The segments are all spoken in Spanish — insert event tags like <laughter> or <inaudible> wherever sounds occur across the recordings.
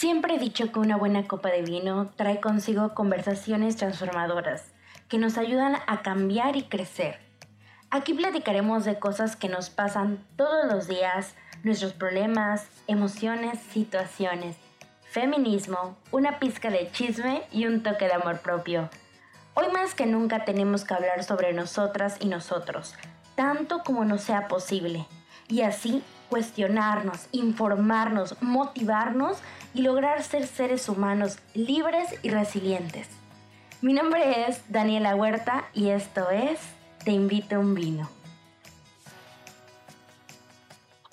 Siempre he dicho que una buena copa de vino trae consigo conversaciones transformadoras que nos ayudan a cambiar y crecer. Aquí platicaremos de cosas que nos pasan todos los días, nuestros problemas, emociones, situaciones, feminismo, una pizca de chisme y un toque de amor propio. Hoy más que nunca tenemos que hablar sobre nosotras y nosotros, tanto como nos sea posible, y así cuestionarnos, informarnos, motivarnos y lograr ser seres humanos libres y resilientes. Mi nombre es Daniela Huerta y esto es Te invito a un vino.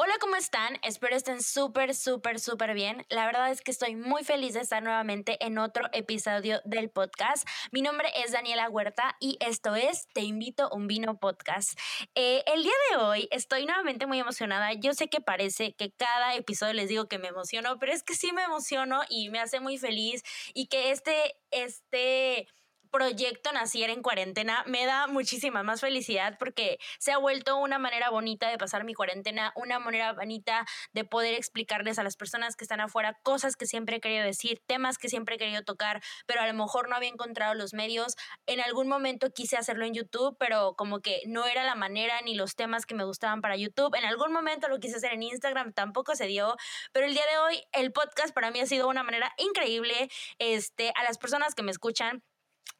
Hola, ¿cómo están? Espero estén súper, súper, súper bien. La verdad es que estoy muy feliz de estar nuevamente en otro episodio del podcast. Mi nombre es Daniela Huerta y esto es Te invito un vino podcast. Eh, el día de hoy estoy nuevamente muy emocionada. Yo sé que parece que cada episodio les digo que me emociono, pero es que sí me emociono y me hace muy feliz y que este, este proyecto naciera en cuarentena me da muchísima más felicidad porque se ha vuelto una manera bonita de pasar mi cuarentena, una manera bonita de poder explicarles a las personas que están afuera cosas que siempre he querido decir, temas que siempre he querido tocar, pero a lo mejor no había encontrado los medios. En algún momento quise hacerlo en YouTube, pero como que no era la manera ni los temas que me gustaban para YouTube. En algún momento lo quise hacer en Instagram, tampoco se dio, pero el día de hoy el podcast para mí ha sido una manera increíble. Este, a las personas que me escuchan,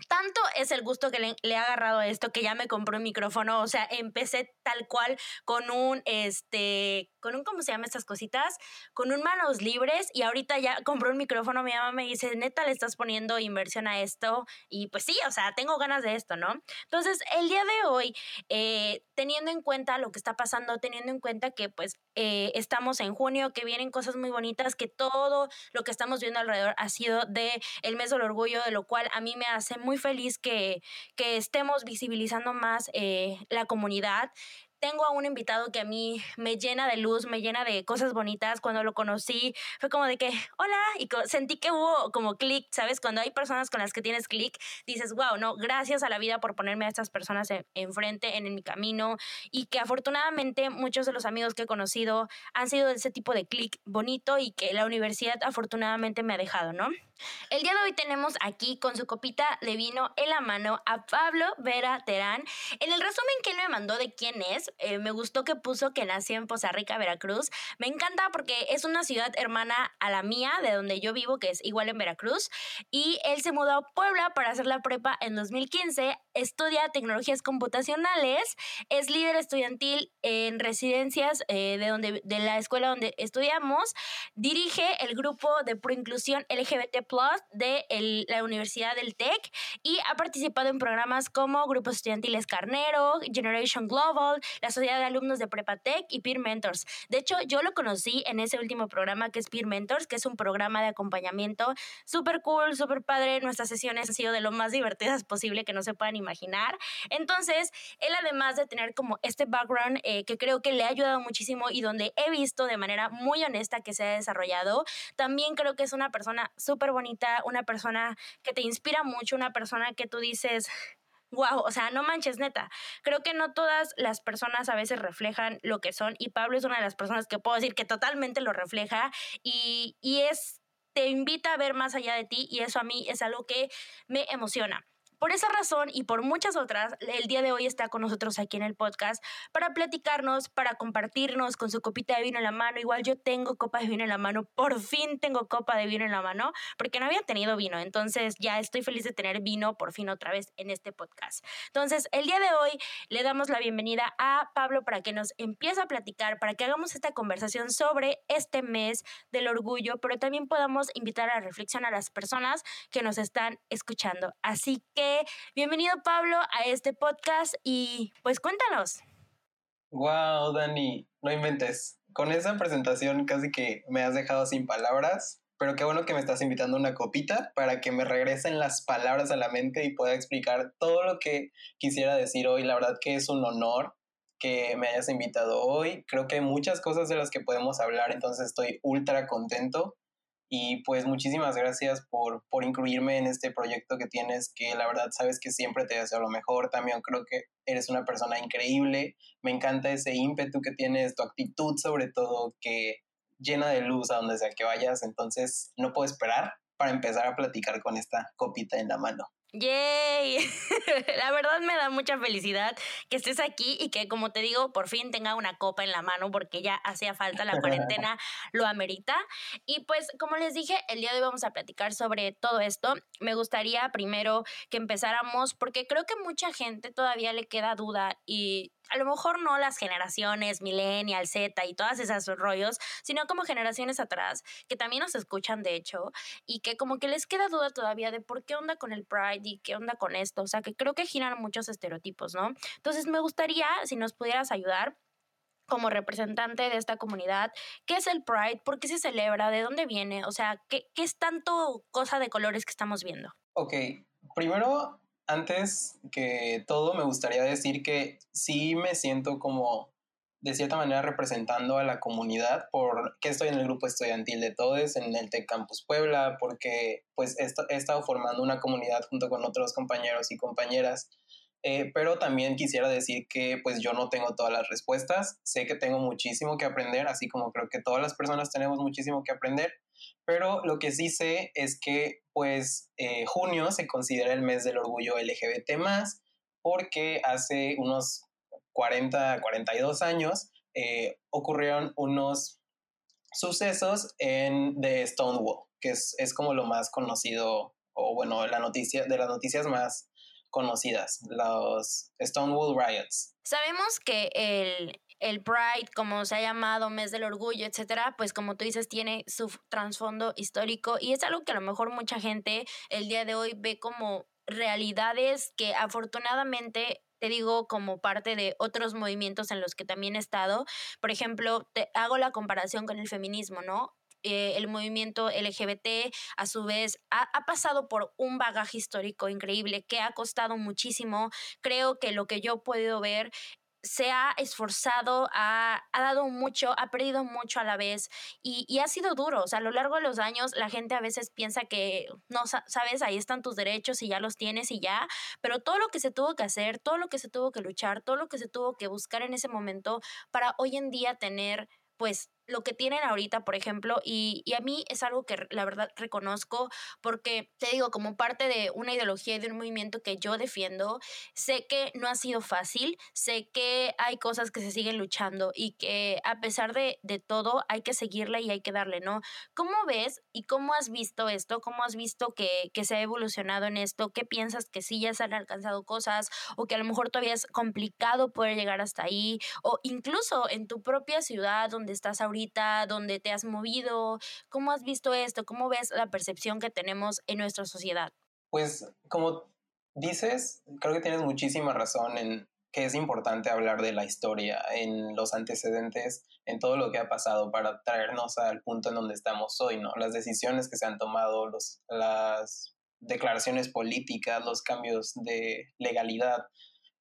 tanto es el gusto que le, le, ha agarrado a esto que ya me compró un micrófono, o sea, empecé tal cual con un, este, con un, ¿cómo se llama estas cositas? Con un manos libres y ahorita ya compró un micrófono, mi mamá me dice, neta, le estás poniendo inversión a esto y pues sí, o sea, tengo ganas de esto, ¿no? Entonces, el día de hoy, eh, teniendo en cuenta lo que está pasando, teniendo en cuenta que pues eh, estamos en junio, que vienen cosas muy bonitas, que todo lo que estamos viendo alrededor ha sido de el mes del orgullo, de lo cual a mí me hace muy feliz que, que estemos visibilizando más eh, la comunidad tengo a un invitado que a mí me llena de luz, me llena de cosas bonitas. Cuando lo conocí, fue como de que, hola, y sentí que hubo como clic, ¿sabes? Cuando hay personas con las que tienes clic, dices, wow, no, gracias a la vida por ponerme a estas personas enfrente, en, en, mi camino, y que afortunadamente muchos de los amigos que he conocido han sido de ese tipo de clic bonito y que la universidad afortunadamente me ha dejado, ¿no? El día de hoy tenemos aquí con su copita de vino en la mano a Pablo Vera Terán. En el resumen que él me mandó de quién es, eh, me gustó que puso que nació en Poza Rica, Veracruz. Me encanta porque es una ciudad hermana a la mía, de donde yo vivo, que es igual en Veracruz. Y él se mudó a Puebla para hacer la prepa en 2015. Estudia tecnologías computacionales, es líder estudiantil en residencias eh, de, donde, de la escuela donde estudiamos. Dirige el grupo de proinclusión LGBT De la Universidad del TEC y ha participado en programas como Grupos Estudiantiles Carnero, Generation Global, la Sociedad de Alumnos de Prepatec y Peer Mentors. De hecho, yo lo conocí en ese último programa que es Peer Mentors, que es un programa de acompañamiento súper cool, súper padre. Nuestras sesiones han sido de lo más divertidas posible que no se puedan imaginar. Entonces, él además de tener como este background eh, que creo que le ha ayudado muchísimo y donde he visto de manera muy honesta que se ha desarrollado, también creo que es una persona súper una persona que te inspira mucho, una persona que tú dices, wow, o sea, no manches, neta. Creo que no todas las personas a veces reflejan lo que son y Pablo es una de las personas que puedo decir que totalmente lo refleja y, y es, te invita a ver más allá de ti y eso a mí es algo que me emociona. Por esa razón y por muchas otras, el día de hoy está con nosotros aquí en el podcast para platicarnos, para compartirnos con su copita de vino en la mano. Igual yo tengo copa de vino en la mano, por fin tengo copa de vino en la mano, porque no había tenido vino. Entonces ya estoy feliz de tener vino por fin otra vez en este podcast. Entonces, el día de hoy le damos la bienvenida a Pablo para que nos empiece a platicar, para que hagamos esta conversación sobre este mes del orgullo, pero también podamos invitar a la reflexión a las personas que nos están escuchando. Así que bienvenido Pablo a este podcast y pues cuéntanos. Wow, Dani, no inventes. Con esa presentación casi que me has dejado sin palabras, pero qué bueno que me estás invitando una copita para que me regresen las palabras a la mente y pueda explicar todo lo que quisiera decir hoy. La verdad que es un honor que me hayas invitado hoy. Creo que hay muchas cosas de las que podemos hablar, entonces estoy ultra contento. Y pues muchísimas gracias por, por incluirme en este proyecto que tienes, que la verdad sabes que siempre te deseo lo mejor. También creo que eres una persona increíble. Me encanta ese ímpetu que tienes, tu actitud sobre todo, que llena de luz a donde sea que vayas, entonces no puedo esperar para empezar a platicar con esta copita en la mano. ¡Yay! <laughs> la verdad me da mucha felicidad que estés aquí y que, como te digo, por fin tenga una copa en la mano porque ya hacía falta, la cuarentena <laughs> lo amerita. Y pues, como les dije, el día de hoy vamos a platicar sobre todo esto. Me gustaría primero que empezáramos porque creo que mucha gente todavía le queda duda y a lo mejor no las generaciones millennial, Z y todas esas rollos, sino como generaciones atrás, que también nos escuchan de hecho, y que como que les queda duda todavía de por qué onda con el Pride y qué onda con esto, o sea, que creo que giran muchos estereotipos, ¿no? Entonces me gustaría, si nos pudieras ayudar, como representante de esta comunidad, ¿qué es el Pride? ¿Por qué se celebra? ¿De dónde viene? O sea, ¿qué, qué es tanto cosa de colores que estamos viendo? Ok, primero antes que todo, me gustaría decir que sí me siento como de cierta manera representando a la comunidad porque estoy en el grupo estudiantil de Todes en el Tec Campus Puebla, porque pues he, estado formando una comunidad junto con otros compañeros y compañeras. Eh, pero también quisiera decir que pues yo no tengo todas las respuestas, sé que tengo muchísimo que aprender, así como creo que todas las personas tenemos muchísimo que aprender, pero lo que sí sé es que pues eh, junio se considera el mes del orgullo LGBT más porque hace unos 40, 42 años eh, ocurrieron unos sucesos en The Stonewall, que es, es, como lo más conocido, o bueno, la noticia, de las noticias más conocidas, los Stonewall Riots. Sabemos que el, el Pride, como se ha llamado, mes del orgullo, etcétera, pues como tú dices, tiene su trasfondo histórico y es algo que a lo mejor mucha gente el día de hoy ve como realidades que afortunadamente te digo como parte de otros movimientos en los que también he estado. Por ejemplo, te hago la comparación con el feminismo, ¿no? Eh, el movimiento LGBT a su vez ha, ha, pasado por un bagaje histórico increíble que ha costado muchísimo. Creo que lo que yo he podido ver se ha esforzado, ha, ha, dado mucho, ha perdido mucho a la vez y, y, ha sido duro. O sea, a lo largo de los años la gente a veces piensa que, no sabes, ahí están tus derechos y ya los tienes y ya, pero todo lo que se tuvo que hacer, todo lo que se tuvo que luchar, todo lo que se tuvo que buscar en ese momento para hoy en día tener pues lo que tienen ahorita, por ejemplo, y, y, a mí es algo que la verdad reconozco porque, te digo, como parte de una ideología y de un movimiento que yo defiendo, sé que no ha sido fácil, sé que hay cosas que se siguen luchando y que a pesar de, de todo hay que seguirle y hay que darle, ¿no? ¿Cómo ves y cómo has visto esto? ¿Cómo has visto que, que se ha evolucionado en esto? ¿Qué piensas que sí ya se han alcanzado cosas o que a lo mejor todavía es complicado poder llegar hasta ahí? O incluso en tu propia ciudad donde estás ahorita donde te has movido? ¿Cómo has visto esto? ¿Cómo ves la percepción que tenemos en nuestra sociedad? Pues como dices, creo que tienes muchísima razón en que es importante hablar de la historia, en los antecedentes, en todo lo que ha pasado para traernos al punto en donde estamos hoy, ¿no? Las decisiones que se han tomado, los, las declaraciones políticas, los cambios de legalidad,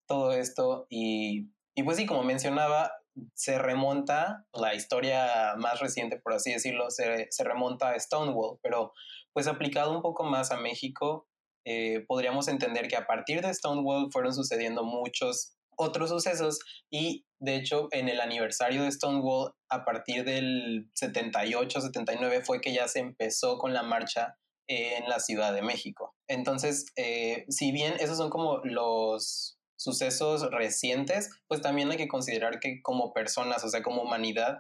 todo esto. Y, y pues sí, como mencionaba, se remonta, la historia más reciente, por así decirlo, se, remonta a Stonewall, pero pues aplicado un poco más a México, eh, podríamos entender que a partir de Stonewall fueron sucediendo muchos otros sucesos y de hecho en el aniversario de Stonewall a partir del 78, 79 fue que ya se empezó con la marcha en la Ciudad de México. Entonces, eh, si bien esos son como los sucesos recientes, pues también hay que considerar que como personas, o sea, como humanidad,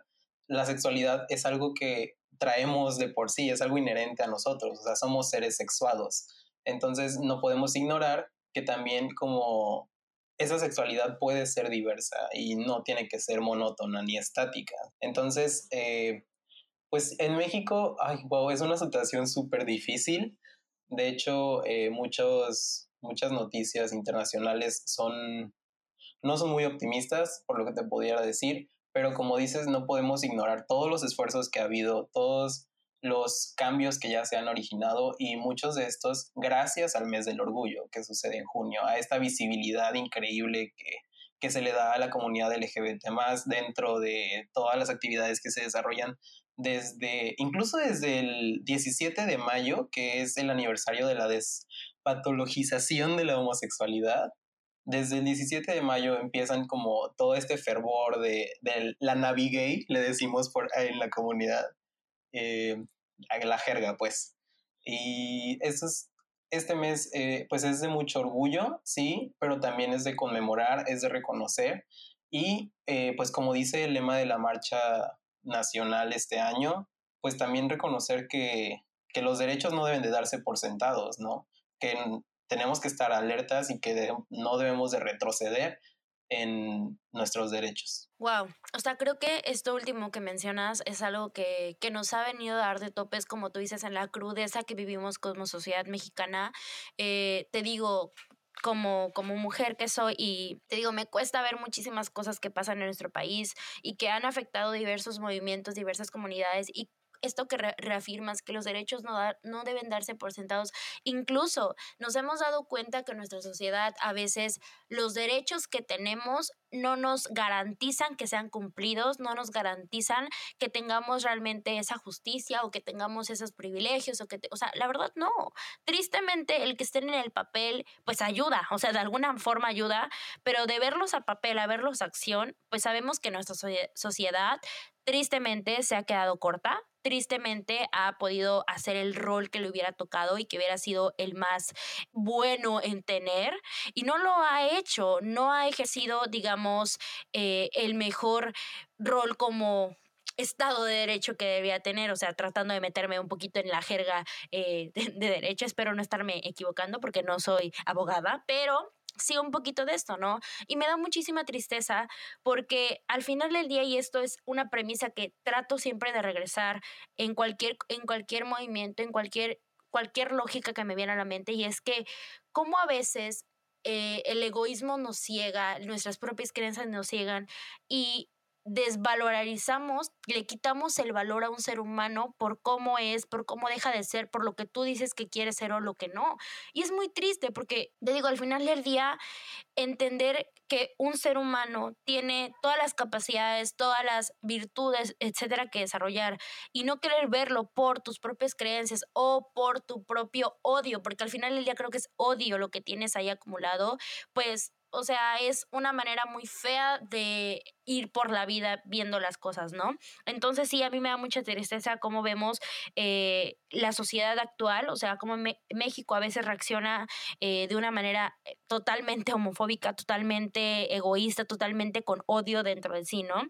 la sexualidad es algo que traemos de por sí, es algo inherente a nosotros, o sea, somos seres sexuados. Entonces no podemos ignorar que también como esa sexualidad puede ser diversa y no tiene que ser monótona ni estática. Entonces, eh, pues en México, ay, wow, es una situación súper difícil. De hecho, eh, muchos muchas noticias internacionales son, no son muy optimistas, por lo que te pudiera decir, pero como dices, no podemos ignorar todos los esfuerzos que ha habido, todos los cambios que ya se han originado y muchos de estos gracias al mes del orgullo que sucede en junio, a esta visibilidad increíble que, que se le da a la comunidad LGBT más dentro de todas las actividades que se desarrollan desde, incluso desde el 17 de mayo, que es el aniversario de la des patologización de la homosexualidad, desde el 17 de mayo empiezan como todo este fervor de, la Navigay, le decimos por en la comunidad, eh, la jerga, pues. Y eso es, este mes, eh, pues es de mucho orgullo, sí, pero también es de conmemorar, es de reconocer. Y eh, pues como dice el lema de la marcha nacional este año, pues también reconocer que, que los derechos no deben de darse por sentados, ¿no? Que tenemos que estar alertas y que no debemos de retroceder en nuestros derechos. Wow, o sea, creo que esto último que mencionas es algo que, que, nos ha venido a dar de topes, como tú dices, en la crudeza que vivimos como sociedad mexicana. Eh, te digo, como, como mujer que soy y te digo, me cuesta ver muchísimas cosas que pasan en nuestro país y que han afectado diversos movimientos, diversas comunidades y esto que reafirmas, que los derechos no, no deben darse por sentados. Incluso nos hemos dado cuenta que en nuestra sociedad a veces los derechos que tenemos no nos garantizan que sean cumplidos, no nos garantizan que tengamos realmente esa justicia o que tengamos esos privilegios o que, o sea, la verdad no. Tristemente el que estén en el papel pues ayuda, o sea, de alguna forma ayuda, pero de verlos a papel a verlos a acción, pues sabemos que nuestra sociedad tristemente se ha quedado corta, tristemente ha podido hacer el rol que le hubiera tocado y que hubiera sido el más bueno en tener y no lo ha hecho, no ha ejercido, digamos, eh, el mejor rol como Estado de Derecho que debía tener, o sea, tratando de meterme un poquito en la jerga eh, de, <laughs> de, derecho, espero no estarme equivocando porque no soy abogada, pero sí un poquito de esto, ¿no? Y me da muchísima tristeza porque al final del día, y esto es una premisa que trato siempre de regresar en cualquier, en cualquier movimiento, en cualquier, cualquier lógica que me viene a la mente, y es que como a veces eh, el egoísmo nos ciega, nuestras propias creencias nos ciegan y desvalorizamos, le quitamos el valor a un ser humano por cómo es, por cómo deja de ser, por lo que tú dices que quiere ser o lo que no. Y es muy triste porque, te digo, al final del día, entender que un ser humano tiene todas las capacidades, todas las virtudes, etcétera, que desarrollar y no querer verlo por tus propias creencias o por tu propio odio, porque al final del día creo que es odio lo que tienes ahí acumulado, pues o sea, es una manera muy fea de ir por la vida viendo las cosas, ¿no? Entonces sí, a mí me da mucha tristeza cómo vemos eh, la sociedad actual, o sea, cómo México a veces reacciona eh, de una manera eh, totalmente homofóbica, totalmente egoísta, totalmente con odio dentro de sí, ¿no?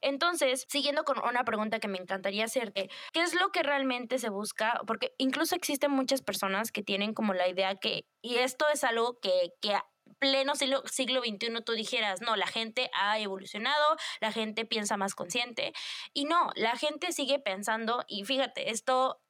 Entonces, siguiendo con una pregunta que me encantaría hacerte, ¿qué es lo que realmente se busca? Porque incluso existen muchas personas que tienen como la idea que, y esto es algo que, que pleno siglo, siglo XXI tú dijeras, no, la gente ha evolucionado, la gente piensa más consciente. Y no, la gente sigue pensando, y fíjate, esto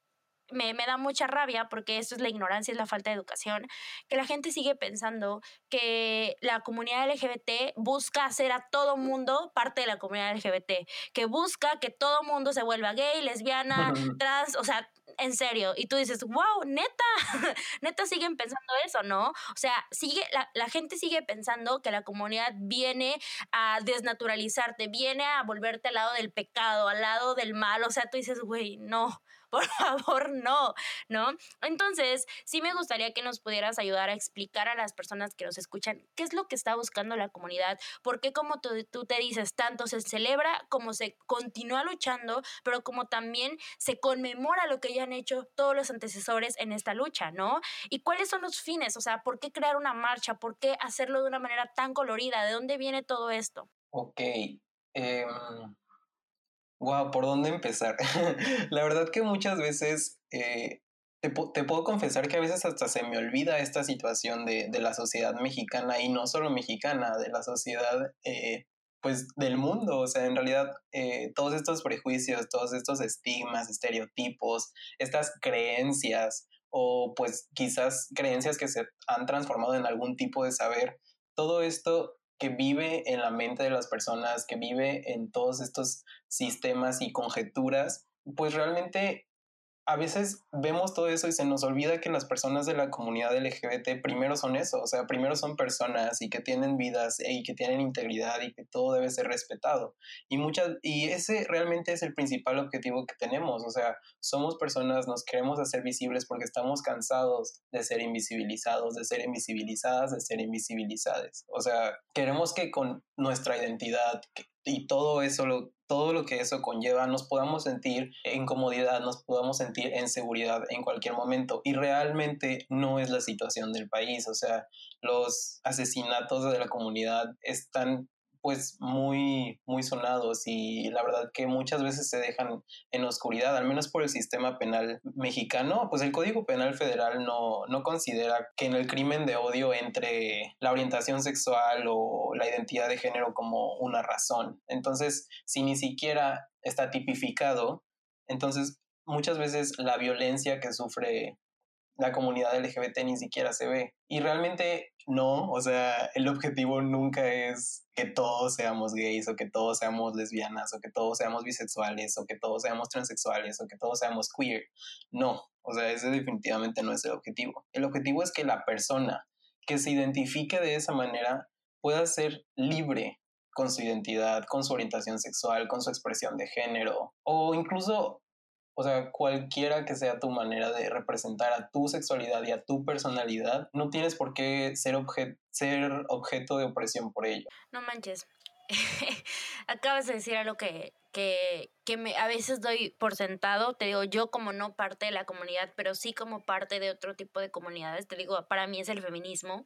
me, me, da mucha rabia porque eso es la ignorancia, es la falta de educación, que la gente sigue pensando que la comunidad LGBT busca hacer a todo mundo parte de la comunidad LGBT, que busca que todo mundo se vuelva gay, lesbiana, <laughs> trans, o sea, en serio. Y tú dices, wow, neta, <laughs> neta siguen pensando eso, ¿no? O sea, sigue, la, la gente sigue pensando que la comunidad viene a desnaturalizarte, viene a volverte al lado del pecado, al lado del mal. O sea, tú dices, güey, no por <laughs> favor, no, ¿no? Entonces, sí me gustaría que nos pudieras ayudar a explicar a las personas que nos escuchan qué es lo que está buscando la comunidad, porque como tú, te dices, tanto se celebra como se continúa luchando, pero como también se conmemora lo que ya han hecho todos los antecesores en esta lucha, ¿no? ¿Y cuáles son los fines? O sea, ¿por qué crear una marcha? ¿Por qué hacerlo de una manera tan colorida? ¿De dónde viene todo esto? Ok. Eh, Wow, ¿por dónde empezar? <laughs> la verdad que muchas veces eh, te, puedo confesar que a veces hasta se me olvida esta situación de, la sociedad mexicana y no solo mexicana, de la sociedad eh, pues del mundo. O sea, en realidad eh, todos estos prejuicios, todos estos estigmas, estereotipos, estas creencias o pues quizás creencias que se han transformado en algún tipo de saber, todo esto que vive en la mente de las personas, que vive en todos estos sistemas y conjeturas, pues realmente a veces vemos todo eso y se nos olvida que las personas de la comunidad LGBT primero son eso, o sea, primero son personas y que tienen vidas y que tienen integridad y que todo debe ser respetado. Y muchas y ese realmente es el principal objetivo que tenemos, o sea, somos personas, nos queremos hacer visibles porque estamos cansados de ser invisibilizados, de ser invisibilizadas, de ser invisibilizadas. O sea, queremos que con nuestra identidad y todo eso lo todo lo que eso conlleva, nos podamos sentir en comodidad, nos podamos sentir en seguridad en cualquier momento. Y realmente no es la situación del país. O sea, los asesinatos de la comunidad están pues muy, muy sonados y la verdad que muchas veces se dejan en oscuridad, al menos por el sistema penal mexicano, pues el Código Penal Federal no, no considera que en el crimen de odio entre la orientación sexual o la identidad de género como una razón. Entonces, si ni siquiera está tipificado, entonces muchas veces la violencia que sufre la comunidad LGBT ni siquiera se ve. Y realmente no, o sea, el objetivo nunca es que todos seamos gays o que todos seamos lesbianas o que todos seamos bisexuales o que todos seamos transexuales o que todos seamos queer. No, o sea, ese definitivamente no es el objetivo. El objetivo es que la persona que se identifique de esa manera pueda ser libre con su identidad, con su orientación sexual, con su expresión de género o incluso o sea, cualquiera que sea tu manera de representar a tu sexualidad y a tu personalidad, no tienes por qué ser, ser objeto de opresión por ello. No manches. <laughs> Acabas de decir algo que, que, que me, a veces doy por sentado, te digo, yo como no parte de la comunidad, pero sí como parte de otro tipo de comunidades, te digo, para mí es el feminismo.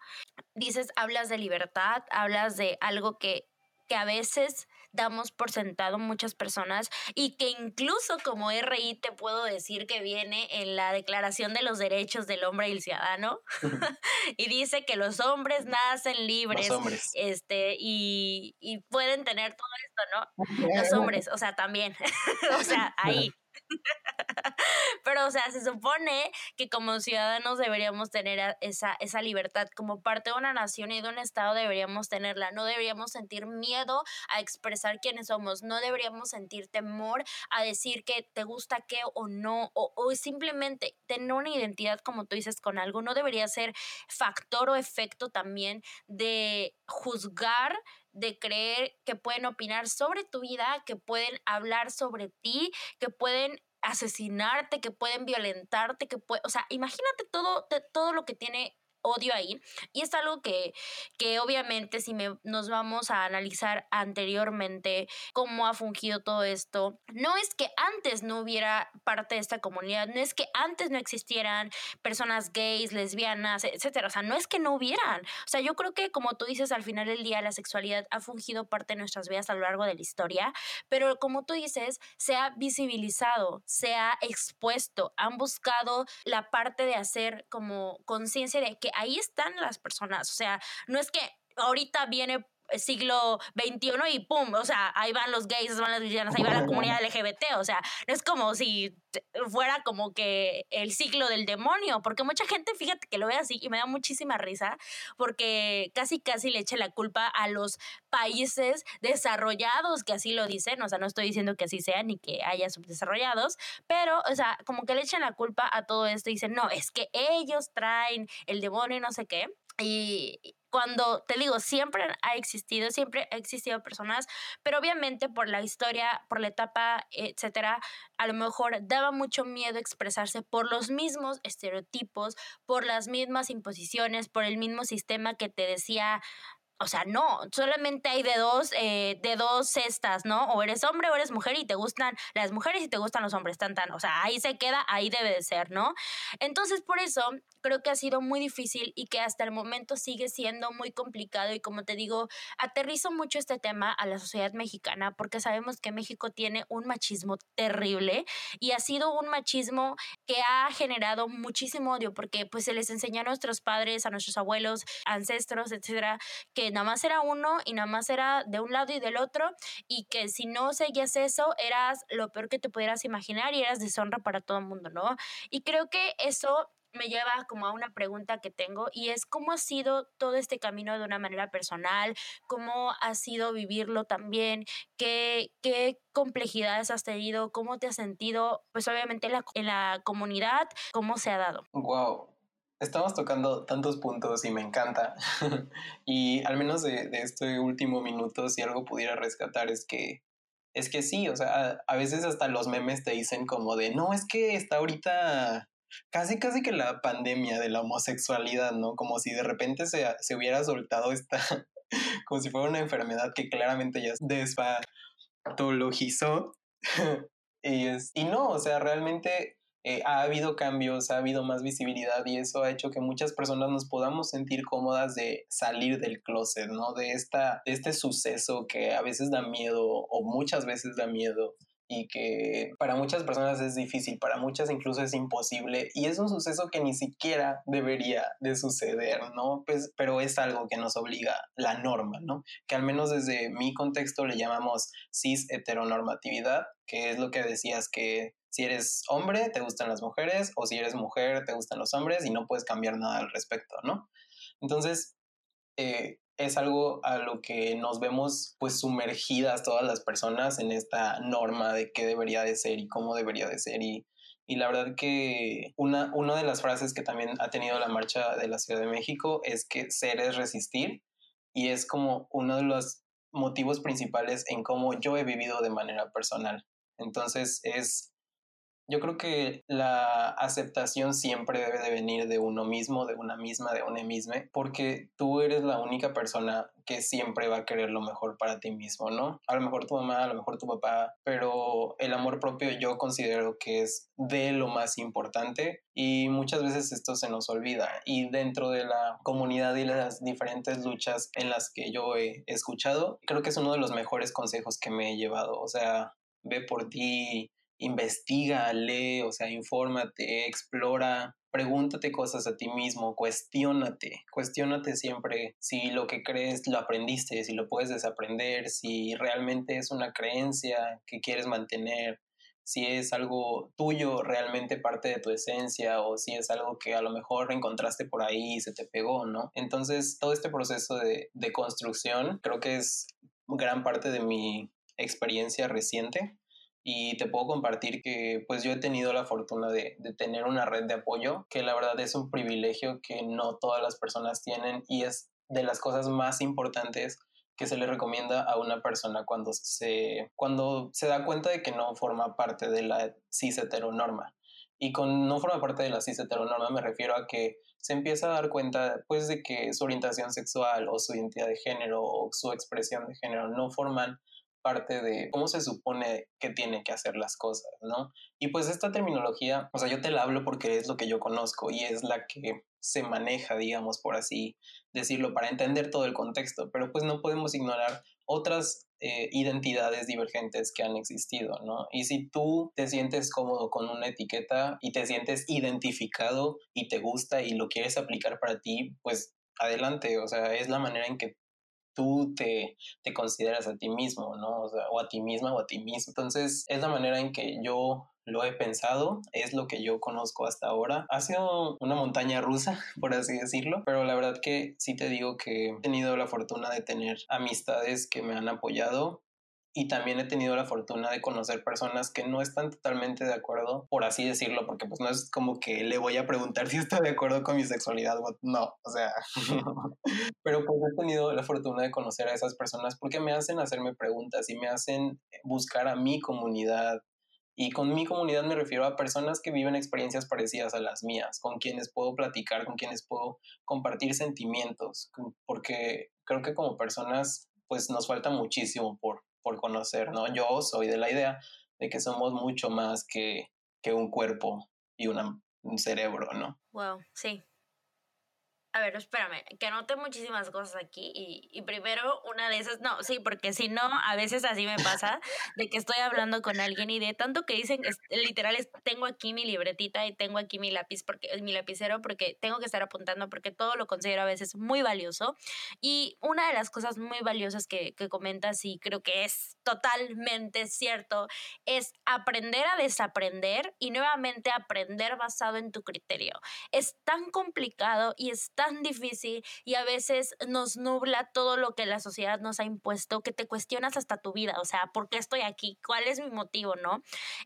Dices, hablas de libertad, hablas de algo que, que a veces damos por sentado muchas personas y que incluso como RI te puedo decir que viene en la Declaración de los Derechos del Hombre y el Ciudadano <laughs> y dice que los hombres nacen libres este y, y pueden tener todo esto, ¿no? Los hombres, o sea, también, <laughs> o sea, ahí. <laughs> Pero, o sea, se supone que como ciudadanos deberíamos tener esa, esa libertad. Como parte de una nación y de un Estado deberíamos tenerla. No deberíamos sentir miedo a expresar quiénes somos. No deberíamos sentir temor a decir que te gusta qué o no. O, o simplemente tener una identidad, como tú dices, con algo. No debería ser factor o efecto también de juzgar de creer que pueden opinar sobre tu vida, que pueden hablar sobre ti, que pueden asesinarte, que pueden violentarte, que puede, o sea, imagínate todo, todo lo que tiene odio ahí. Y es algo que, que obviamente si me, nos vamos a analizar anteriormente cómo ha fungido todo esto, no es que antes no hubiera parte de esta comunidad, no es que antes no existieran personas gays, lesbianas, etcétera. O sea, no es que no hubieran. O sea, yo creo que como tú dices, al final del día la sexualidad ha fungido parte de nuestras vidas a lo largo de la historia, pero como tú dices, se ha visibilizado, se ha expuesto, han buscado la parte de hacer como conciencia de que ahí están las personas. O sea, no es que ahorita viene siglo XXI y pum, o sea, ahí van los gays, van las lesbianas, ahí va la comunidad LGBT, o sea, no es como si fuera como que el siglo del demonio, porque mucha gente, fíjate que lo ve así y me da muchísima risa, porque casi casi le echa la culpa a los países desarrollados que así lo dicen, o sea, no estoy diciendo que así sea ni que haya subdesarrollados, pero, o sea, como que le echan la culpa a todo esto y dicen, no, es que ellos traen el demonio y no sé qué. Y, cuando te digo, siempre ha existido, siempre ha existido personas, pero obviamente por la historia, por la etapa, etcétera, a lo mejor daba mucho miedo expresarse por los mismos estereotipos, por las mismas imposiciones, por el mismo sistema que te decía, o sea, no, solamente hay de dos, eh, de dos cestas, ¿no? O eres hombre o eres mujer y te gustan las mujeres y te gustan los hombres, tan, tan. O sea, ahí se queda, ahí debe de ser, ¿no? Entonces, por eso creo que ha sido muy difícil y que hasta el momento sigue siendo muy complicado. Y como te digo, aterrizo mucho este tema a la sociedad mexicana porque sabemos que México tiene un machismo terrible y ha sido un machismo que ha generado muchísimo odio porque pues se les enseñó a nuestros padres, a nuestros abuelos, ancestros, etcétera, que nada más era uno y nada más era de un lado y del otro y que si no seguías eso eras lo peor que te pudieras imaginar y eras deshonra para todo el mundo, ¿no? Y creo que eso me lleva como a una pregunta que tengo y es cómo ha sido todo este camino de una manera personal, cómo ha sido vivirlo también, qué, qué complejidades has tenido, cómo te has sentido, pues obviamente en la, en la comunidad, cómo se ha dado. Wow. Estamos tocando tantos puntos y me encanta. <laughs> y al menos de, de este último minuto, si algo pudiera rescatar es que es que sí, o sea, a, veces hasta los memes te dicen como de, no, es que está ahorita casi, casi que la pandemia de la homosexualidad, ¿no? Como si de repente se, se hubiera soltado esta, <laughs> como si fuera una enfermedad que claramente ya despatologizó. <laughs> y, es, y no, o sea, realmente eh, ha habido cambios, ha habido más visibilidad y eso ha hecho que muchas personas nos podamos sentir cómodas de salir del closet, ¿no? De, esta, de este suceso que a veces da miedo o muchas veces da miedo y que para muchas personas es difícil, para muchas incluso es imposible y es un suceso que ni siquiera debería de suceder, ¿no? Pues, pero es algo que nos obliga la norma, ¿no? Que al menos desde mi contexto le llamamos cis heteronormatividad, que es lo que decías que si eres hombre te gustan las mujeres o si eres mujer te gustan los hombres y no puedes cambiar nada al respecto, ¿no? Entonces, eh, es algo a lo que nos vemos pues sumergidas todas las personas en esta norma de qué debería de ser y cómo debería de ser y, y la verdad que una, una de las frases que también ha tenido la marcha de la Ciudad de México es que ser es resistir y es como uno de los motivos principales en cómo yo he vivido de manera personal. Entonces es yo creo que la aceptación siempre debe de venir de uno mismo, de una misma, de una misma, porque tú eres la única persona que siempre va a querer lo mejor para ti mismo, ¿no? A lo mejor tu mamá, a lo mejor tu papá, pero el amor propio yo considero que es de lo más importante y muchas veces esto se nos olvida y dentro de la comunidad y las diferentes luchas en las que yo he escuchado, creo que es uno de los mejores consejos que me he llevado, o sea, ve por ti, investiga, lee, o sea, infórmate, explora, pregúntate cosas a ti mismo, cuestiónate, cuestiónate siempre si lo que crees lo aprendiste, si lo puedes desaprender, si realmente es una creencia que quieres mantener, si es algo tuyo realmente parte de tu esencia o si es algo que a lo mejor encontraste por ahí y se te pegó, ¿no? Entonces, todo este proceso de, de construcción creo que es gran parte de mi experiencia reciente y te puedo compartir que pues yo he tenido la fortuna de, tener una red de apoyo que la verdad es un privilegio que no todas las personas tienen y es de las cosas más importantes que se le recomienda a una persona cuando se, cuando se da cuenta de que no forma parte de la cis heteronorma. Y con no forma parte de la cis heteronorma me refiero a que se empieza a dar cuenta pues de que su orientación sexual o su identidad de género o su expresión de género no forman parte de cómo se supone que tiene que hacer las cosas, ¿no? Y pues esta terminología, o sea, yo te la hablo porque es lo que yo conozco y es la que se maneja, digamos, por así decirlo, para entender todo el contexto, pero pues no podemos ignorar otras eh, identidades divergentes que han existido, ¿no? Y si tú te sientes cómodo con una etiqueta y te sientes identificado y te gusta y lo quieres aplicar para ti, pues adelante, o sea, es la manera en que tú te, te consideras a ti mismo, ¿no? O, sea, o a ti misma o a ti mismo. Entonces, es la manera en que yo lo he pensado, es lo que yo conozco hasta ahora. Ha sido una montaña rusa, <laughs> por así decirlo, pero la verdad que sí te digo que he tenido la fortuna de tener amistades que me han apoyado y también he tenido la fortuna de conocer personas que no están totalmente de acuerdo, por así decirlo, porque pues no es como que le voy a preguntar <laughs> si está de acuerdo con mi sexualidad, no, o sea, <laughs> <laughs> pero pues he tenido la fortuna de conocer a esas personas porque me hacen hacerme preguntas y me hacen buscar a mi comunidad. Y con mi comunidad me refiero a personas que viven experiencias parecidas a las mías, con quienes puedo platicar, con quienes puedo compartir sentimientos, porque creo que como personas pues nos falta muchísimo por, por conocer, ¿no? Yo soy de la idea de que somos mucho más que, que un cuerpo y una, un cerebro, ¿no? Wow, sí. A ver, espérame, que anoté muchísimas cosas aquí y, y, primero una de esas, no, sí, porque si no, a veces así me pasa, de que estoy hablando con alguien y de tanto que dicen, literal, tengo aquí mi libretita y tengo aquí mi lápiz, porque mi lapicero, porque tengo que estar apuntando, porque todo lo considero a veces muy valioso. Y una de las cosas muy valiosas que, que comentas y creo que es totalmente cierto, es aprender a desaprender y nuevamente aprender basado en tu criterio. Es tan complicado y es tan difícil y a veces nos nubla todo lo que la sociedad nos ha impuesto, que te cuestionas hasta tu vida, o sea, ¿por qué estoy aquí? ¿Cuál es mi motivo, no?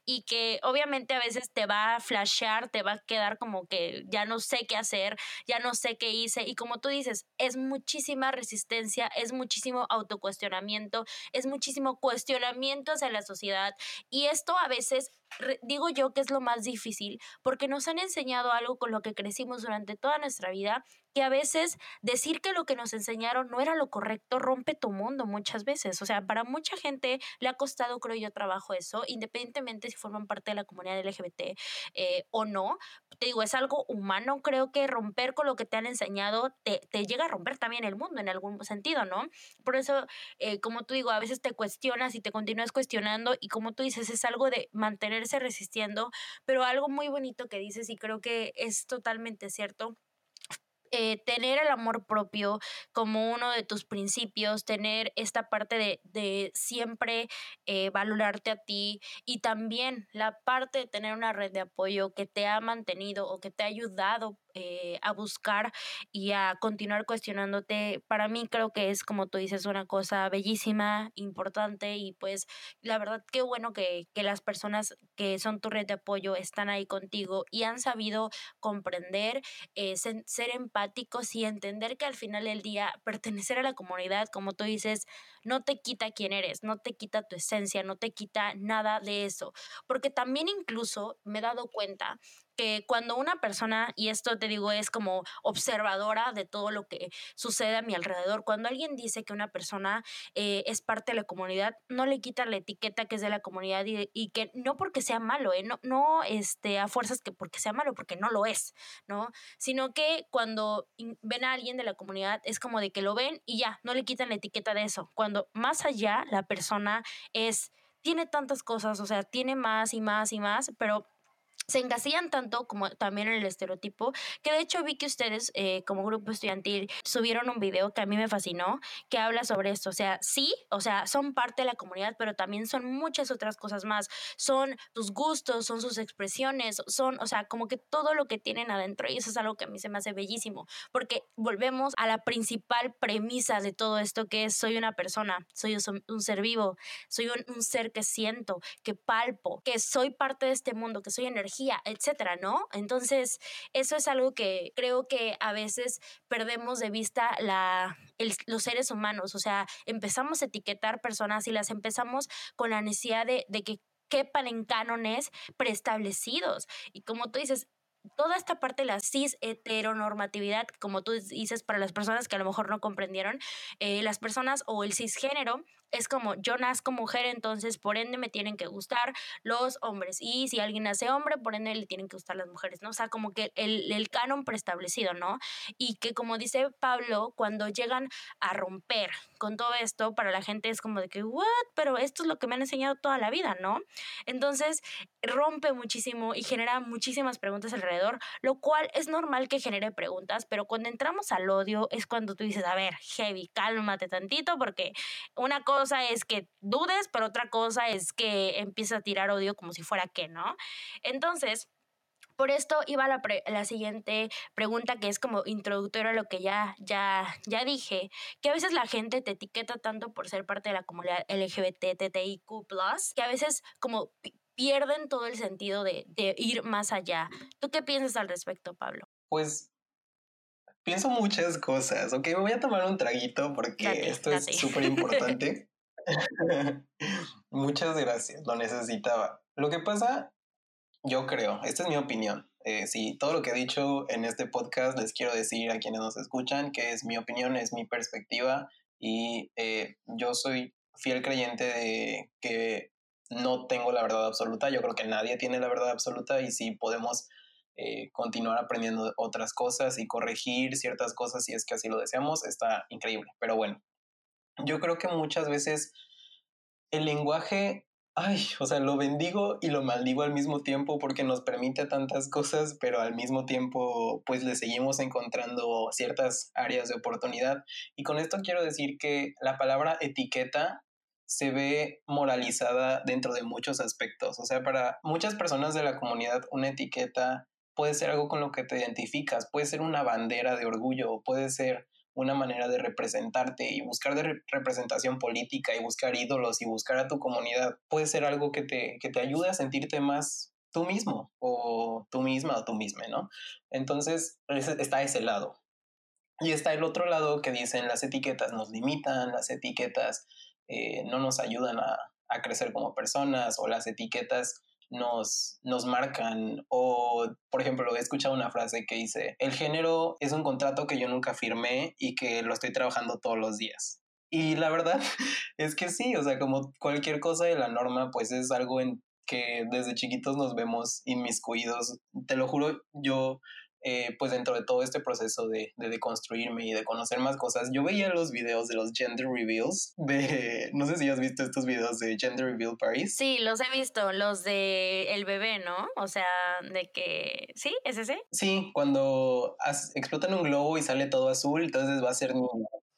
Y que obviamente a veces te va a flashear, te va a quedar como que ya no sé qué hacer, ya no sé qué hice y como tú dices, es muchísima resistencia, es muchísimo autocuestionamiento, es muchísimo cuestionamiento hacia la sociedad y esto a veces digo yo que es lo más difícil porque nos han enseñado algo con lo que crecimos durante toda nuestra vida que a veces decir que lo que nos enseñaron no era lo correcto rompe tu mundo muchas veces. O sea, para mucha gente le ha costado, creo yo, trabajo eso, independientemente si forman parte de la comunidad LGBT eh, o no. Te digo, es algo humano. Creo que romper con lo que te han enseñado te, te llega a romper también el mundo en algún sentido, ¿no? Por eso, eh, como tú digo, a veces te cuestionas y te continúas cuestionando y como tú dices, es algo de mantener resistiendo, pero algo muy bonito que dices y creo que es totalmente cierto. Eh, tener el amor propio como uno de tus principios, tener esta parte de, de siempre eh, valorarte a ti y también la parte de tener una red de apoyo que te ha mantenido o que te ha ayudado eh, a buscar y a continuar cuestionándote, para mí creo que es, como tú dices, una cosa bellísima, importante y pues la verdad qué bueno que, que las personas que son tu red de apoyo están ahí contigo y han sabido comprender, eh, ser empáticos y entender que al final del día pertenecer a la comunidad, como tú dices, no te quita quién eres, no te quita tu esencia, no te quita nada de eso. Porque también incluso me he dado cuenta que cuando una persona, y esto te digo es como observadora de todo lo que sucede a mi alrededor, cuando alguien dice que una persona eh, es parte de la comunidad, no le quita la etiqueta que es de la comunidad y, que no porque sea malo, eh, no, no este, a fuerzas que porque sea malo, porque no lo es, ¿no? Sino que cuando ven a alguien de la comunidad es como de que lo ven y ya, no le quitan la etiqueta de eso. Cuando más allá la persona es tiene tantas cosas, o sea, tiene más y más y más, pero se encasillan tanto como también en el estereotipo, que de hecho vi que ustedes eh, como grupo estudiantil subieron un video que a mí me fascinó, que habla sobre esto. O sea, sí, o sea, son parte de la comunidad, pero también son muchas otras cosas más. Son tus gustos, son sus expresiones, son, o sea, como que todo lo que tienen adentro. Y eso es algo que a mí se me hace bellísimo, porque volvemos a la principal premisa de todo esto, que es soy una persona, soy un ser vivo, soy un, un ser que siento, que palpo, que soy parte de este mundo, que soy energía etcétera, ¿no? Entonces, eso es algo que creo que a veces perdemos de vista la, los seres humanos, o sea, empezamos a etiquetar personas y las empezamos con la necesidad de, de que quepan en cánones preestablecidos. Y como tú dices, toda esta parte de la cis heteronormatividad, como tú dices, para las personas que a lo mejor no comprendieron, eh, las personas o el cisgénero es como yo nazco mujer, entonces por ende me tienen que gustar los hombres. Y si alguien nace hombre, por ende le tienen que gustar las mujeres, ¿no? O sea, como que el, el canon preestablecido, ¿no? Y que como dice Pablo, cuando llegan a romper con todo esto, para la gente es como de que, ¿what? Pero esto es lo que me han enseñado toda la vida, ¿no? Entonces rompe muchísimo y genera muchísimas preguntas alrededor, lo cual es normal que genere preguntas, pero cuando entramos al odio es cuando tú dices, a ver, heavy, cálmate tantito, porque una cosa cosa es que dudes, pero otra cosa es que empieces a tirar odio como si fuera que, ¿no? Entonces, por esto iba la, la, siguiente pregunta que es como introductoria a lo que ya, ya, ya dije, que a veces la gente te etiqueta tanto por ser parte de la comunidad LGBT, TTIQ, que a veces como pierden todo el sentido de, de ir más allá. ¿Tú qué piensas al respecto, Pablo? Pues pienso muchas cosas, ok, me voy a tomar un traguito porque esto es súper importante. <laughs> Muchas gracias, lo necesitaba. Lo que pasa, yo creo, esta es mi opinión. Eh, sí, todo lo que he dicho en este podcast les quiero decir a quienes nos escuchan que es mi opinión, es mi perspectiva y eh, yo soy fiel creyente de que no tengo la verdad absoluta. Yo creo que nadie tiene la verdad absoluta y si podemos eh, continuar aprendiendo otras cosas y corregir ciertas cosas si es que así lo deseamos, está increíble. Pero bueno, yo creo que muchas veces el lenguaje, ay, o sea, lo bendigo y lo maldigo al mismo tiempo porque nos permite tantas cosas, pero al mismo tiempo pues le seguimos encontrando ciertas áreas de oportunidad. Y con esto quiero decir que la palabra etiqueta se ve moralizada dentro de muchos aspectos. O sea, para muchas personas de la comunidad, una etiqueta puede ser algo con lo que te identificas, puede ser una bandera de orgullo, puede ser una manera de representarte y buscar de representación política y buscar ídolos y buscar a tu comunidad. Puede ser algo que te, que te ayude a sentirte más tú mismo o tú misma o tú misma, ¿no? Entonces está ese lado. Y está el otro lado que dicen las etiquetas nos limitan, las etiquetas eh, no nos ayudan a, crecer como personas o las etiquetas nos, nos marcan o, por ejemplo, he escuchado una frase que dice, el género es un contrato que yo nunca firmé y que lo estoy trabajando todos los días. Y la verdad <laughs> es que sí, o sea, como cualquier cosa de la norma, pues es algo en que desde chiquitos nos vemos inmiscuidos. Te lo juro, yo eh, pues dentro de todo este proceso de, de deconstruirme y de conocer más cosas, yo veía los videos de los gender reveals de, <laughs> no sé si has visto estos videos de gender reveal Paris. Sí, los he visto, los de el bebé, ¿no? O sea, de que, ¿sí? ¿Es ese? Sí, cuando explotan un globo y sale todo azul, entonces va a ser niño.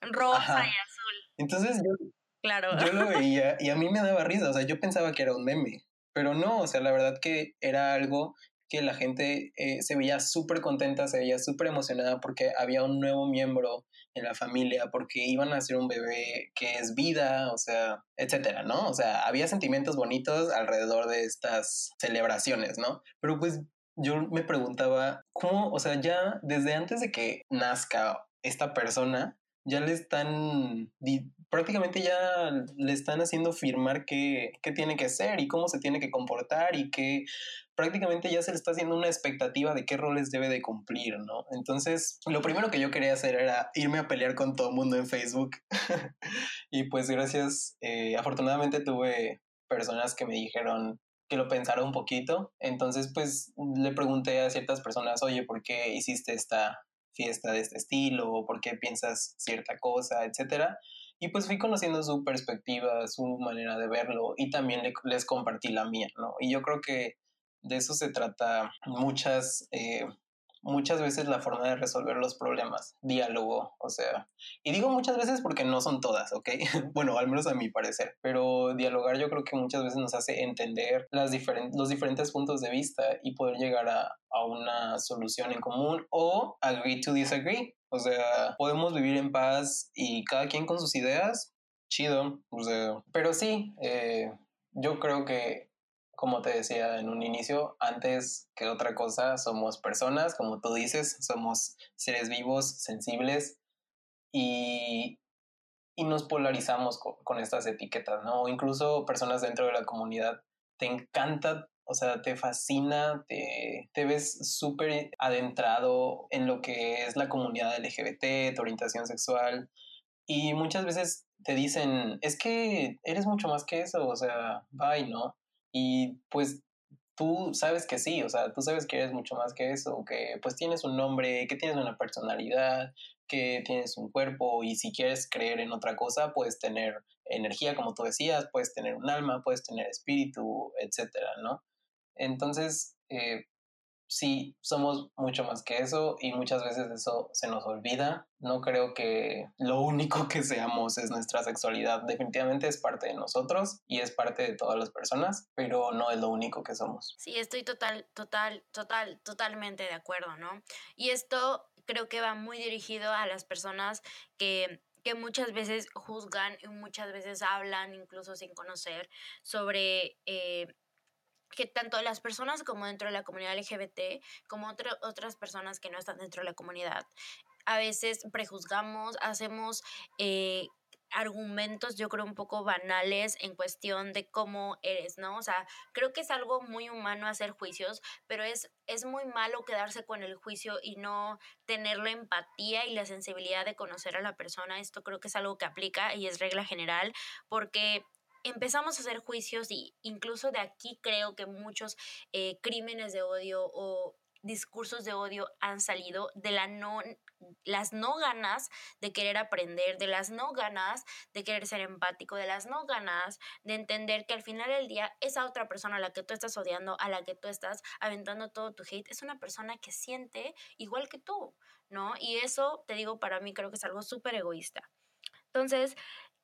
Rosa y azul. Entonces yo, claro. yo lo <laughs> veía y a mí me daba risa, o sea, yo pensaba que era un meme, pero no, o sea, la verdad que era algo que la gente eh, se veía súper contenta, se veía súper emocionada porque había un nuevo miembro en la familia, porque iban a ser un bebé que es vida, o sea, etcétera, ¿no? O sea, había sentimientos bonitos alrededor de estas celebraciones, ¿no? Pero pues yo me preguntaba, ¿cómo, o sea, ya desde antes de que nazca esta persona, ya le están, prácticamente ya le están haciendo firmar qué, qué tiene que ser y cómo se tiene que comportar y qué prácticamente ya se le está haciendo una expectativa de qué roles debe de cumplir, ¿no? Entonces, lo primero que yo quería hacer era irme a pelear con todo el mundo en Facebook. <laughs> y pues gracias, eh, afortunadamente tuve personas que me dijeron que lo pensara un poquito. Entonces, pues le pregunté a ciertas personas, oye, ¿por qué hiciste esta fiesta de este estilo? ¿Por qué piensas cierta cosa? Etcétera. Y pues fui conociendo su perspectiva, su manera de verlo y también les compartí la mía, ¿no? Y yo creo que de eso se trata muchas, eh, muchas veces la forma de resolver los problemas, diálogo, o sea, y digo muchas veces porque no son todas, ¿ok? <laughs> bueno, al menos a mi parecer, pero dialogar yo creo que muchas veces nos hace entender las los diferentes puntos de vista y poder llegar a, a una solución en común o agree to disagree, o sea, podemos vivir en paz y cada quien con sus ideas, chido, o sea, pero sí, eh, yo creo que como te decía en un inicio, antes que otra cosa, somos personas, como tú dices, somos seres vivos, sensibles y, y nos polarizamos con, estas etiquetas, ¿no? O incluso personas dentro de la comunidad, te encanta, o sea, te fascina, te, te ves súper adentrado en lo que es la comunidad LGBT, tu orientación sexual, y muchas veces te dicen, es que eres mucho más que eso, o sea, bye, ¿no? Y pues tú sabes que sí, o sea, tú sabes que eres mucho más que eso, que pues tienes un nombre, que tienes una personalidad, que tienes un cuerpo y si quieres creer en otra cosa, puedes tener energía, como tú decías, puedes tener un alma, puedes tener espíritu, etcétera, ¿no? Entonces, eh, sí, somos mucho más que eso y muchas veces eso se nos olvida. No creo que lo único que seamos es nuestra sexualidad. Definitivamente es parte de nosotros y es parte de todas las personas, pero no es lo único que somos. Sí, estoy total, total, total, totalmente de acuerdo, ¿no? Y esto creo que va muy dirigido a las personas que que muchas veces juzgan y muchas veces hablan, incluso sin conocer, sobre eh, que tanto las personas como dentro de la comunidad LGBT, como otras personas que no están dentro de la comunidad, a veces prejuzgamos, hacemos eh, argumentos, yo creo, un poco banales en cuestión de cómo eres, ¿no? O sea, creo que es algo muy humano hacer juicios, pero es, es muy malo quedarse con el juicio y no tener la empatía y la sensibilidad de conocer a la persona. Esto creo que es algo que aplica y es regla general, porque empezamos a hacer juicios y incluso de aquí creo que muchos eh, crímenes de odio o discursos de odio han salido, de la no, las no ganas de querer aprender, de las no ganas de querer ser empático, de las no ganas de entender que al final del día esa otra persona a la que tú estás odiando, a la que tú estás aventando todo tu hate, es una persona que siente igual que tú, ¿no? Y eso, te digo, para mí creo que es algo súper egoísta. Entonces,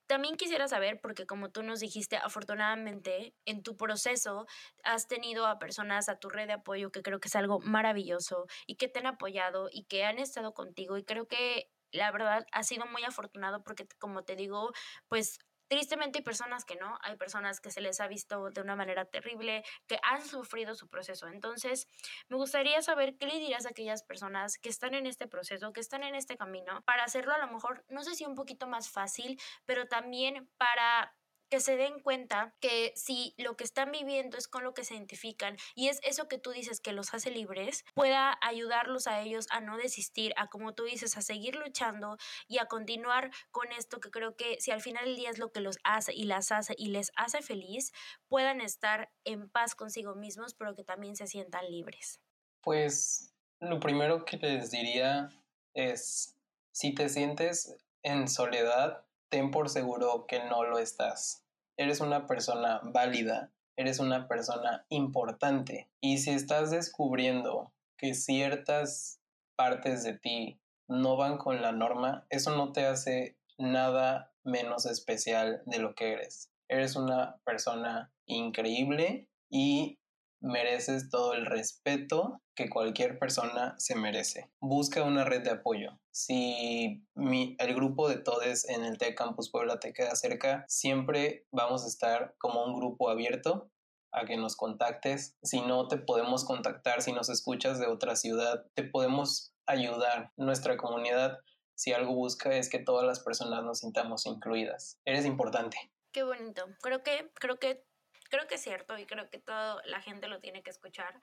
también quisiera saber, porque como tú nos dijiste, afortunadamente en tu proceso has tenido a personas a tu red de apoyo que creo que es algo maravilloso y que te han apoyado y que han estado contigo y creo que la verdad ha sido muy afortunado porque como te digo, pues Tristemente hay personas que no, hay personas que se les ha visto de una manera terrible, que han sufrido su proceso. Entonces, me gustaría saber qué le dirías a aquellas personas que están en este proceso, que están en este camino, para hacerlo a lo mejor, no sé si un poquito más fácil, pero también para que se den cuenta que si lo que están viviendo es con lo que se identifican y es eso que tú dices que los hace libres, pueda ayudarlos a ellos a no desistir, a como tú dices, a seguir luchando y a continuar con esto que creo que si al final del día es lo que los hace y las hace y les hace feliz, puedan estar en paz consigo mismos, pero que también se sientan libres. Pues lo primero que les diría es, si te sientes en soledad, ten por seguro que no lo estás. Eres una persona válida, eres una persona importante. Y si estás descubriendo que ciertas partes de ti no van con la norma, eso no te hace nada menos especial de lo que eres. Eres una persona increíble y mereces todo el respeto que cualquier persona se merece. Busca una red de apoyo. Si el grupo de todes en el T Campus Puebla te queda cerca, siempre vamos a estar como un grupo abierto a que nos contactes. Si no te podemos contactar, si nos escuchas de otra ciudad, te podemos ayudar. Nuestra comunidad, si algo busca, es que todas las personas nos sintamos incluidas. Eres importante. Qué bonito. Creo que, creo que creo que es cierto y creo que toda la gente lo tiene que escuchar.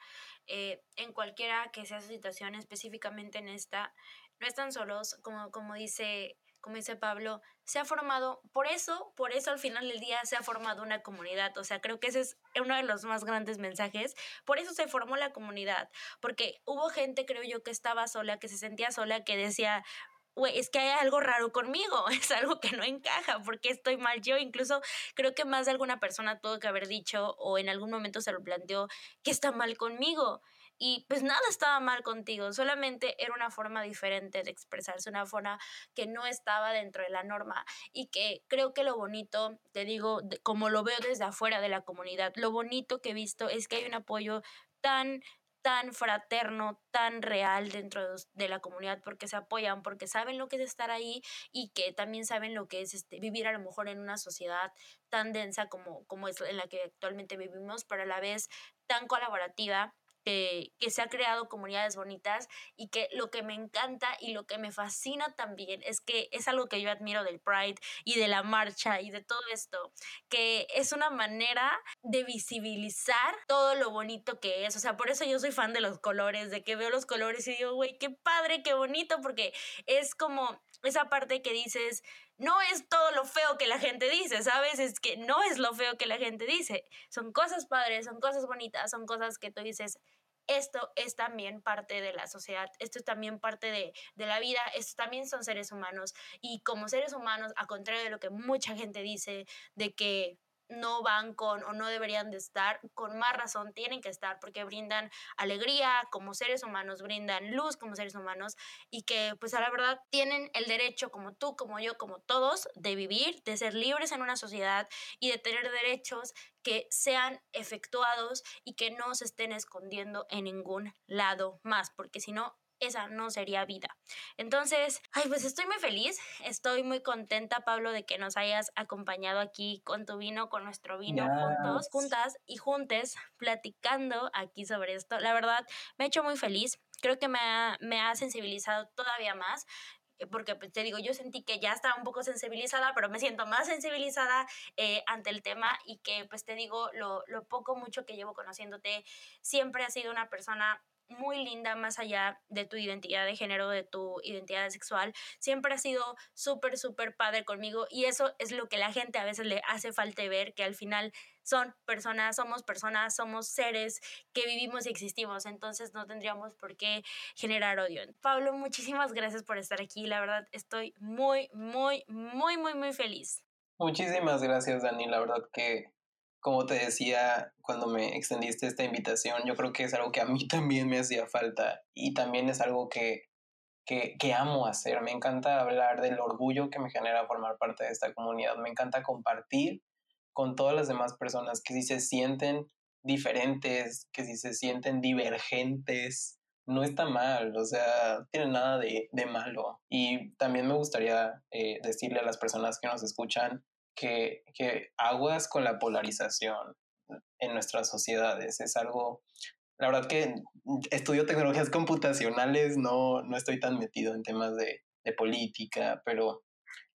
Eh, en cualquiera que sea su situación, específicamente en esta, no están solos, como, como dice como dice Pablo, se ha formado, por eso, por eso al final del día se ha formado una comunidad. O sea, creo que ese es uno de los más grandes mensajes. Por eso se formó la comunidad, porque hubo gente, creo yo, que estaba sola, que se sentía sola, que decía, güey, es que hay algo raro conmigo, <laughs> es algo que no encaja, porque estoy mal yo. Incluso creo que más de alguna persona tuvo que haber dicho o en algún momento se lo planteó que está mal conmigo. Y pues nada estaba mal contigo, solamente era una forma diferente de expresarse, una forma que no estaba dentro de la norma y que creo que lo bonito, te digo, como lo veo desde afuera de la comunidad, lo bonito que he visto es que hay un apoyo tan tan fraterno, tan real dentro de la comunidad porque se apoyan, porque saben lo que es estar ahí y que también saben lo que es este, vivir a lo mejor en una sociedad tan densa como, como es en la que actualmente vivimos, pero a la vez tan colaborativa que, se ha creado comunidades bonitas y que lo que me encanta y lo que me fascina también es que es algo que yo admiro del Pride y de la marcha y de todo esto, que es una manera de visibilizar todo lo bonito que es. O sea, por eso yo soy fan de los colores, de que veo los colores y digo, güey, qué padre, qué bonito, porque es como esa parte que dices, no es todo lo feo que la gente dice, ¿sabes? Es que no es lo feo que la gente dice. Son cosas padres, son cosas bonitas, son cosas que tú dices, esto es también parte de la sociedad, esto es también parte de, de, la vida, estos también son seres humanos. Y como seres humanos, a contrario de lo que mucha gente dice, de que no van con o no deberían de estar, con más razón tienen que estar porque brindan alegría como seres humanos, brindan luz como seres humanos y que pues a la verdad tienen el derecho como tú, como yo, como todos de vivir, de ser libres en una sociedad y de tener derechos que sean efectuados y que no se estén escondiendo en ningún lado más, porque si no esa no sería vida. Entonces, ay, pues estoy muy feliz, estoy muy contenta, Pablo, de que nos hayas acompañado aquí con tu vino, con nuestro vino, juntos, juntas y juntes, platicando aquí sobre esto. La verdad, me ha hecho muy feliz, creo que me ha, me ha sensibilizado todavía más eh, porque pues, te digo, yo sentí que ya estaba un poco sensibilizada, pero me siento más sensibilizada eh, ante el tema y que pues te digo, lo, lo poco, mucho que llevo conociéndote, siempre has sido una persona muy linda más allá de tu identidad de género, de tu identidad sexual. Siempre ha sido súper, súper padre conmigo y eso es lo que la gente a veces le hace falta ver, que al final son personas, somos personas, somos seres que vivimos y existimos, entonces no tendríamos por qué generar odio. Pablo, muchísimas gracias por estar aquí, la verdad estoy muy, muy, muy, muy, muy feliz. Muchísimas gracias, Dani, la verdad que como te decía cuando me extendiste esta invitación, yo creo que es algo que a mí <laughs> también me hacía falta y también es algo que, que, amo hacer. Me encanta hablar del orgullo que me genera formar parte de esta comunidad. Me encanta compartir con todas las demás personas que si se sienten diferentes, que si se sienten divergentes, no está mal, o sea, tiene nada de, de malo. Y también me gustaría eh, decirle a las personas que nos escuchan que, que aguas con la polarización en nuestras sociedades. Es algo, la verdad que estudio tecnologías computacionales, no, no estoy tan metido en temas de, de política, pero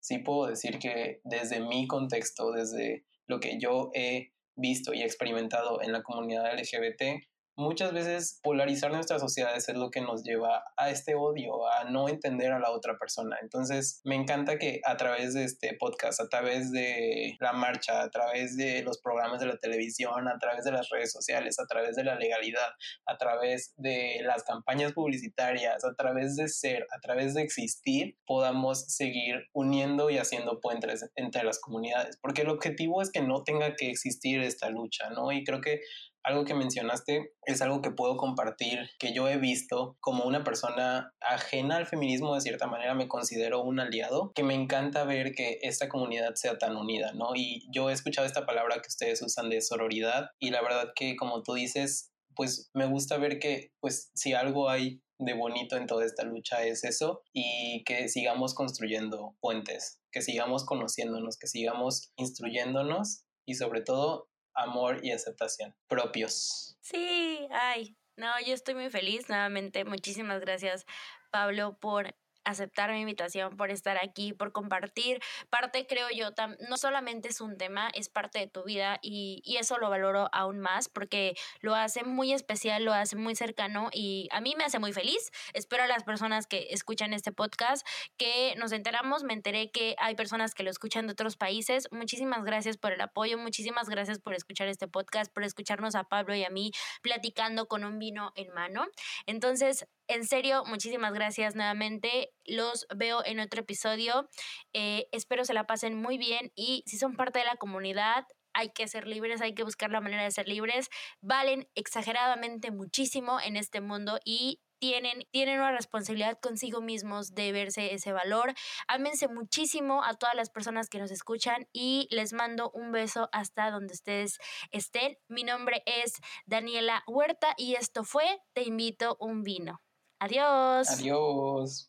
sí puedo decir que desde mi contexto, desde lo que yo he visto y experimentado en la comunidad LGBT, muchas veces polarizar nuestras sociedades es lo que nos lleva a este odio, a no entender a la otra persona. Entonces, me encanta que a través de este podcast, a través de la marcha, a través de los programas de la televisión, a través de las redes sociales, a través de la legalidad, a través de las campañas publicitarias, a través de ser, a través de existir, podamos seguir uniendo y haciendo puentes entre las comunidades, porque el objetivo es que no tenga que existir esta lucha, ¿no? Y creo que algo que mencionaste es algo que puedo compartir, que yo he visto como una persona ajena al feminismo, de cierta manera me considero un aliado, que me encanta ver que esta comunidad sea tan unida, ¿no? Y yo he escuchado esta palabra que ustedes usan de sororidad y la verdad que como tú dices, pues me gusta ver que pues si algo hay de bonito en toda esta lucha es eso y que sigamos construyendo puentes, que sigamos conociéndonos, que sigamos instruyéndonos y sobre todo amor y aceptación propios. Sí, ay, no, yo estoy muy feliz nuevamente. Muchísimas gracias, Pablo, por aceptar mi invitación, por estar aquí, por compartir. Parte, creo yo, no solamente es un tema, es parte de tu vida y, y, eso lo valoro aún más porque lo hace muy especial, lo hace muy cercano y a mí me hace muy feliz. Espero a las personas que escuchan este podcast que nos enteramos, me enteré que hay personas que lo escuchan de otros países. Muchísimas gracias por el apoyo, muchísimas gracias por escuchar este podcast, por escucharnos a Pablo y a mí platicando con un vino en mano. Entonces, en serio, muchísimas gracias nuevamente. Los veo en otro episodio. Eh, espero se la pasen muy bien y si son parte de la comunidad, hay que ser libres, hay que buscar la manera de ser libres. Valen exageradamente muchísimo en este mundo y tienen, tienen una responsabilidad consigo mismos de verse ese valor. Ámense muchísimo a todas las personas que nos escuchan y les mando un beso hasta donde ustedes estén. Mi nombre es Daniela Huerta y esto fue Te invito un vino. Adiós. Adiós.